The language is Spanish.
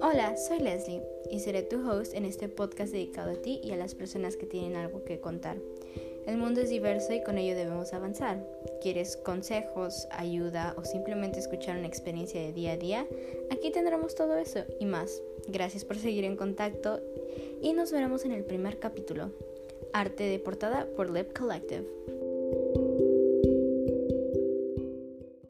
Hola, soy Leslie y seré tu host en este podcast dedicado a ti y a las personas que tienen algo que contar. El mundo es diverso y con ello debemos avanzar. ¿Quieres consejos, ayuda o simplemente escuchar una experiencia de día a día? Aquí tendremos todo eso y más. Gracias por seguir en contacto y nos veremos en el primer capítulo. Arte de portada por Lip Collective.